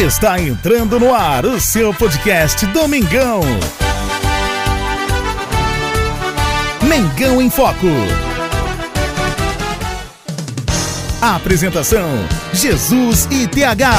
Está entrando no ar o seu podcast Domingão. Mengão em Foco. Apresentação: Jesus e TH.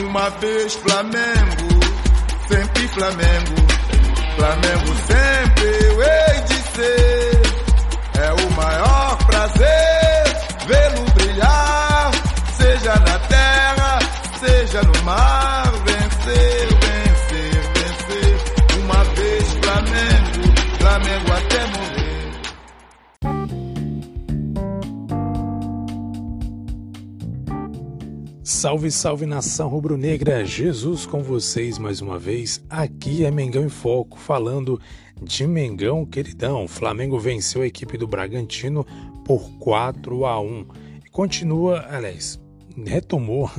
Uma vez Flamengo, sempre Flamengo. Flamengo sempre eu hei de ser. É o maior prazer seja no mar. Vencer, vencer, vencer. Uma vez Flamengo, Flamengo até morrer. Salve, salve nação rubro-negra! Jesus com vocês mais uma vez. Aqui é Mengão em Foco, falando de Mengão queridão. Flamengo venceu a equipe do Bragantino por 4 a 1 e continua, aliás, retomou.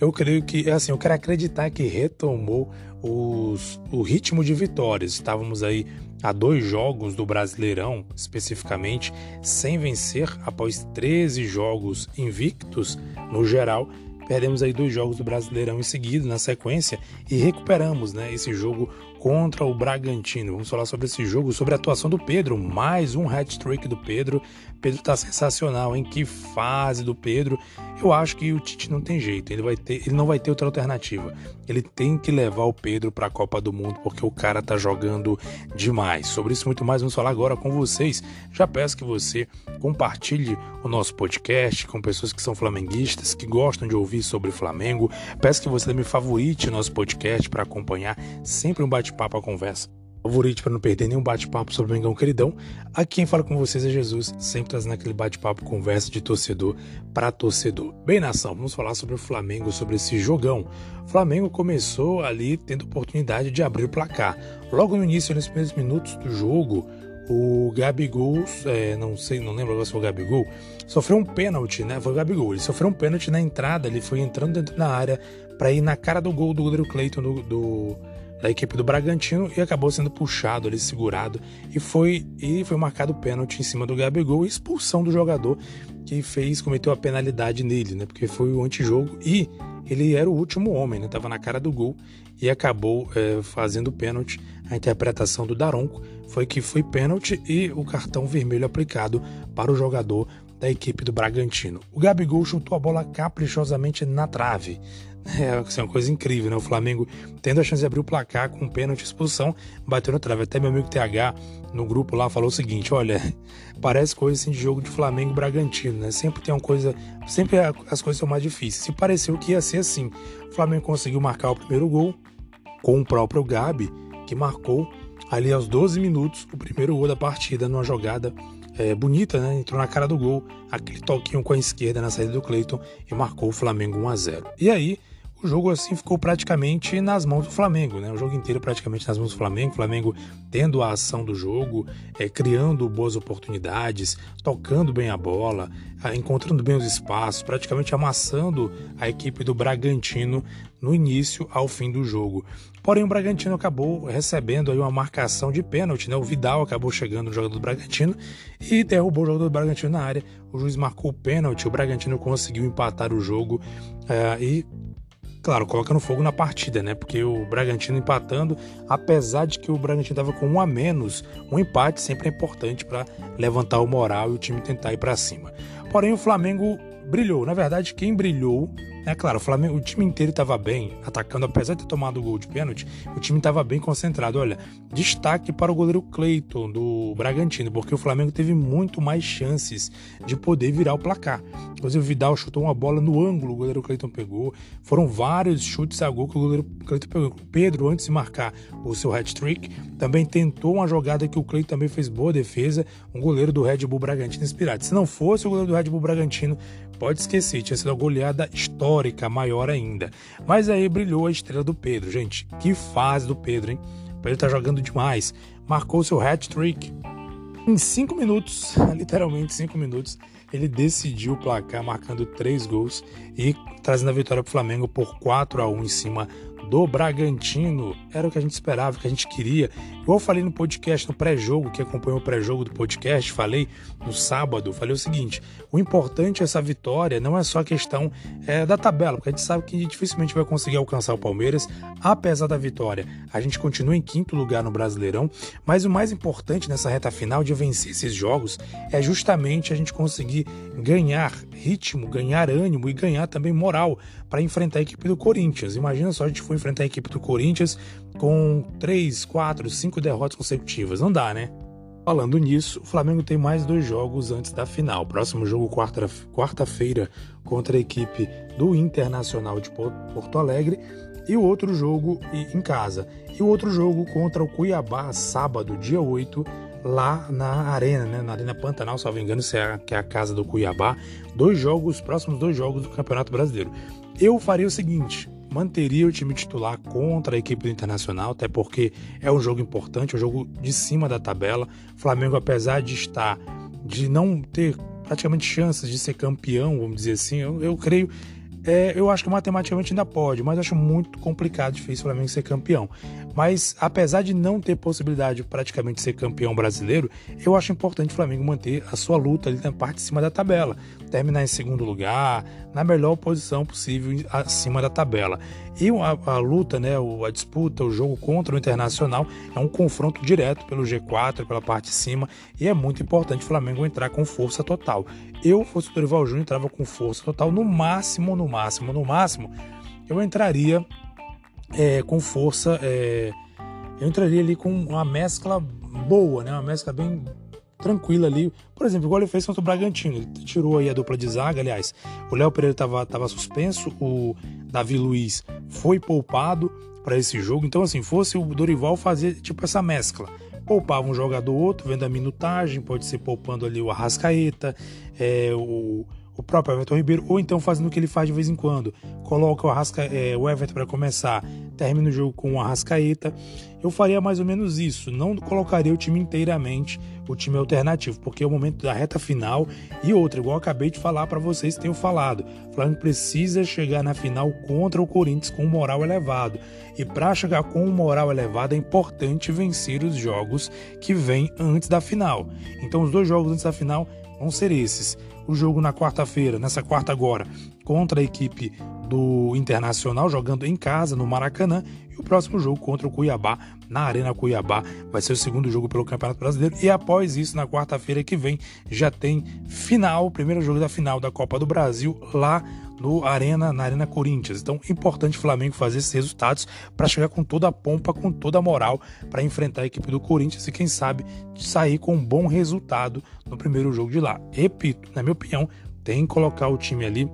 Eu creio que, assim, eu quero acreditar que retomou os, o ritmo de vitórias. Estávamos aí a dois jogos do Brasileirão, especificamente, sem vencer após 13 jogos invictos no geral perdemos aí dois jogos do Brasileirão em seguida, na sequência, e recuperamos né, esse jogo contra o Bragantino. Vamos falar sobre esse jogo, sobre a atuação do Pedro, mais um hat-trick do Pedro. Pedro tá sensacional, em que fase do Pedro. Eu acho que o Tite não tem jeito, ele, vai ter, ele não vai ter outra alternativa. Ele tem que levar o Pedro para a Copa do Mundo, porque o cara tá jogando demais. Sobre isso muito mais, vamos falar agora com vocês. Já peço que você compartilhe o nosso podcast com pessoas que são flamenguistas, que gostam de ouvir sobre Flamengo. Peço que você me favorite nosso podcast para acompanhar sempre um bate-papo, a conversa favorite para não perder nenhum bate-papo sobre o Mengão Queridão. Aqui quem fala com vocês é Jesus, sempre trazendo aquele bate-papo, conversa de torcedor para torcedor. Bem, nação, vamos falar sobre o Flamengo, sobre esse jogão. O Flamengo começou ali tendo oportunidade de abrir o placar. Logo no início, nos primeiros minutos do jogo, o Gabigol, é, não sei, não lembro agora se foi o Gabigol, sofreu um pênalti, né? Foi o Gabigol. Ele sofreu um pênalti na entrada, ele foi entrando dentro da área para ir na cara do gol do goleiro Cleiton do, do da equipe do Bragantino e acabou sendo puxado ali, segurado e foi e foi marcado pênalti em cima do Gabigol expulsão do jogador que fez cometeu a penalidade nele, né? Porque foi o antijogo e ele era o último homem, né? Tava na cara do gol e acabou é, fazendo pênalti. A interpretação do Daronco foi que foi pênalti e o cartão vermelho aplicado para o jogador da equipe do Bragantino. O Gabigol chutou a bola caprichosamente na trave. É, assim, uma coisa incrível, né? O Flamengo tendo a chance de abrir o placar com um pênalti expulsão, bateu na trave. Até meu amigo TH no grupo lá falou o seguinte: olha, parece coisa assim de jogo de Flamengo e Bragantino, né? Sempre tem uma coisa, sempre as coisas são mais difíceis. Se pareceu que ia ser assim. O Flamengo conseguiu marcar o primeiro gol com o próprio Gabi, que marcou ali aos 12 minutos o primeiro gol da partida numa jogada é, bonita, né? Entrou na cara do gol, aquele toquinho com a esquerda na saída do Cleiton e marcou o Flamengo 1 a 0. E aí, o jogo assim ficou praticamente nas mãos do Flamengo, né? O jogo inteiro praticamente nas mãos do Flamengo, o Flamengo tendo a ação do jogo, é, criando boas oportunidades, tocando bem a bola, encontrando bem os espaços, praticamente amassando a equipe do Bragantino no início ao fim do jogo. Porém, o Bragantino acabou recebendo aí uma marcação de pênalti, né? O Vidal acabou chegando no jogador do Bragantino e derrubou o jogador do Bragantino na área. O juiz marcou o pênalti, o Bragantino conseguiu empatar o jogo uh, e claro, colocando fogo na partida, né? Porque o Bragantino empatando, apesar de que o Bragantino estava com um a menos, um empate sempre é importante para levantar o moral e o time tentar ir para cima. Porém, o Flamengo brilhou. Na verdade, quem brilhou é claro, o, Flamengo, o time inteiro estava bem, atacando, apesar de ter tomado o gol de pênalti, o time estava bem concentrado. Olha, destaque para o goleiro Cleiton do Bragantino, porque o Flamengo teve muito mais chances de poder virar o placar. Inclusive, o Vidal chutou uma bola no ângulo, o goleiro Cleiton pegou. Foram vários chutes a gol que o goleiro Cleiton pegou. O Pedro, antes de marcar o seu hat-trick, também tentou uma jogada que o Cleiton também fez boa defesa, um goleiro do Red Bull Bragantino inspirado. Se não fosse o goleiro do Red Bull Bragantino, pode esquecer, tinha sido uma goleada histórica, maior ainda. Mas aí brilhou a estrela do Pedro, gente. Que fase do Pedro, hein? O Pedro tá jogando demais. Marcou seu hat-trick. Em cinco minutos, literalmente cinco minutos, ele decidiu o placar, marcando três gols e trazendo a vitória para o Flamengo por 4 a 1 em cima do Bragantino. Era o que a gente esperava, o que a gente queria. Igual eu falei no podcast, no pré-jogo, que acompanhou o pré-jogo do podcast, falei no sábado, falei o seguinte: o importante essa vitória não é só a questão é, da tabela, porque a gente sabe que dificilmente vai conseguir alcançar o Palmeiras, apesar da vitória. A gente continua em quinto lugar no Brasileirão, mas o mais importante nessa reta final de vencer esses jogos é justamente a gente conseguir ganhar ritmo, ganhar ânimo e ganhar também moral para enfrentar a equipe do Corinthians. Imagina só a gente for enfrentar a equipe do Corinthians com 3, 4, 5 derrotas consecutivas. Não dá, né? Falando nisso, o Flamengo tem mais dois jogos antes da final. Próximo jogo, quarta-feira, contra a equipe do Internacional de Porto Alegre. E o outro jogo em casa. E o outro jogo contra o Cuiabá, sábado, dia 8, lá na Arena, né? na Arena Pantanal, salvo engano, é que é a casa do Cuiabá. Dois jogos, próximos dois jogos do Campeonato Brasileiro. Eu faria o seguinte: manteria o time titular contra a equipe do Internacional, até porque é um jogo importante, é um jogo de cima da tabela. O Flamengo, apesar de estar, de não ter praticamente chances de ser campeão, vamos dizer assim, eu, eu creio é, eu acho que matematicamente ainda pode, mas acho muito complicado, difícil o Flamengo ser campeão. Mas apesar de não ter possibilidade de praticamente ser campeão brasileiro, eu acho importante o Flamengo manter a sua luta ali na parte de cima da tabela, terminar em segundo lugar, na melhor posição possível acima da tabela. E a, a luta, né, a disputa, o jogo contra o Internacional é um confronto direto pelo G4, pela parte de cima, e é muito importante o Flamengo entrar com força total. Eu, fosse o Dorival Júnior, entrava com força total, no máximo, no máximo, no máximo, eu entraria é, com força, é, eu entraria ali com uma mescla boa, né? Uma mescla bem tranquila ali. Por exemplo, igual ele fez contra o Bragantino. Ele tirou aí a dupla de zaga, aliás. O Léo Pereira estava tava suspenso, o Davi Luiz foi poupado para esse jogo. Então, assim, fosse o Dorival fazer tipo essa mescla. Poupava um jogador outro, vendo a minutagem, pode ser poupando ali o Arrascaeta, é, o o próprio Everton Ribeiro, ou então fazendo o que ele faz de vez em quando. Coloca o, Arrasca, é, o Everton para começar, termina o jogo com o Arrascaeta. Eu faria mais ou menos isso, não colocaria o time inteiramente, o time alternativo, porque é o momento da reta final e outra, igual acabei de falar para vocês, tenho falado. O Flamengo precisa chegar na final contra o Corinthians com moral elevado. E para chegar com moral elevado é importante vencer os jogos que vêm antes da final. Então os dois jogos antes da final vão ser esses o jogo na quarta-feira, nessa quarta agora, contra a equipe do Internacional, jogando em casa, no Maracanã, o próximo jogo contra o Cuiabá, na Arena Cuiabá, vai ser o segundo jogo pelo Campeonato Brasileiro, e após isso, na quarta-feira que vem, já tem final, primeiro jogo da final da Copa do Brasil, lá no Arena, na Arena Corinthians. Então, importante o Flamengo fazer esses resultados para chegar com toda a pompa, com toda a moral para enfrentar a equipe do Corinthians e quem sabe sair com um bom resultado no primeiro jogo de lá. Repito, na minha opinião, tem que colocar o time ali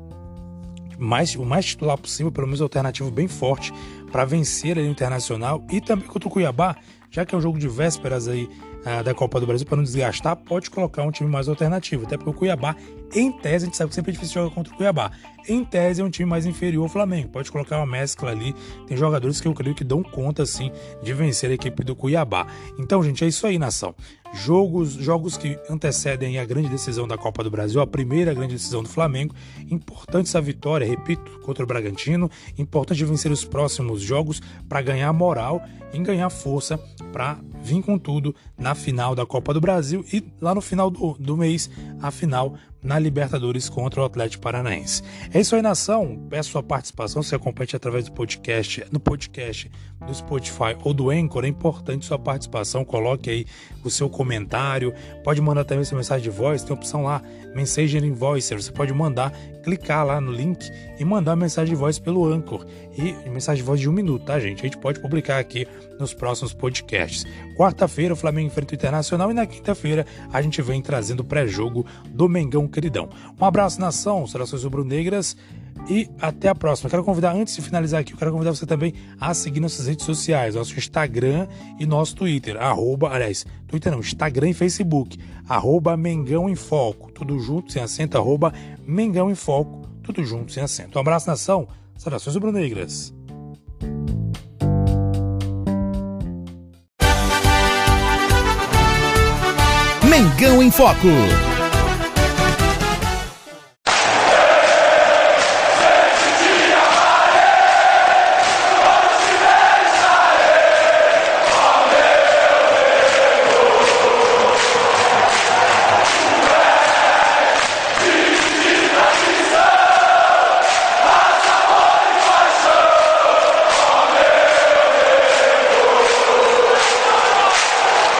mais, o mais titular possível, pelo menos alternativo bem forte para vencer o Internacional e também contra o Cuiabá, já que é um jogo de vésperas aí ah, da Copa do Brasil para não desgastar, pode colocar um time mais alternativo, até porque o Cuiabá, em tese, a gente sabe que sempre é difícil jogar contra o Cuiabá. Em tese é um time mais inferior ao Flamengo. Pode colocar uma mescla ali. Tem jogadores que eu creio que dão conta assim de vencer a equipe do Cuiabá. Então, gente, é isso aí, nação. Jogos, jogos que antecedem a grande decisão da Copa do Brasil, a primeira grande decisão do Flamengo. Importante essa vitória, repito, contra o Bragantino. Importante vencer os próximos jogos para ganhar moral e ganhar força para vir com tudo na final da Copa do Brasil e lá no final do, do mês, a final na Libertadores contra o Atlético Paranaense. É isso aí, nação. Peço sua participação, se acompanhe através do podcast, no podcast do Spotify ou do Anchor. É importante sua participação. Coloque aí o seu comentário. Pode mandar também sua mensagem de voz. Tem a opção lá, Messenger in Voice. Você pode mandar, clicar lá no link e mandar mensagem de voz pelo Anchor. E mensagem de voz de um minuto, tá, gente? A gente pode publicar aqui nos próximos podcasts. Quarta-feira, o Flamengo enfrenta o Internacional e na quinta-feira a gente vem trazendo o pré-jogo do Mengão queridão. Um abraço, nação, saudações rubro-negras e até a próxima. Quero convidar, antes de finalizar aqui, eu quero convidar você também a seguir nossas redes sociais, nosso Instagram e nosso Twitter, arroba, aliás, Twitter não, Instagram e Facebook, arroba Mengão em Foco, tudo junto, sem acento, arroba Mengão em Foco, tudo junto, sem acento. Um abraço, nação, saudações rubro-negras. Mengão em Foco.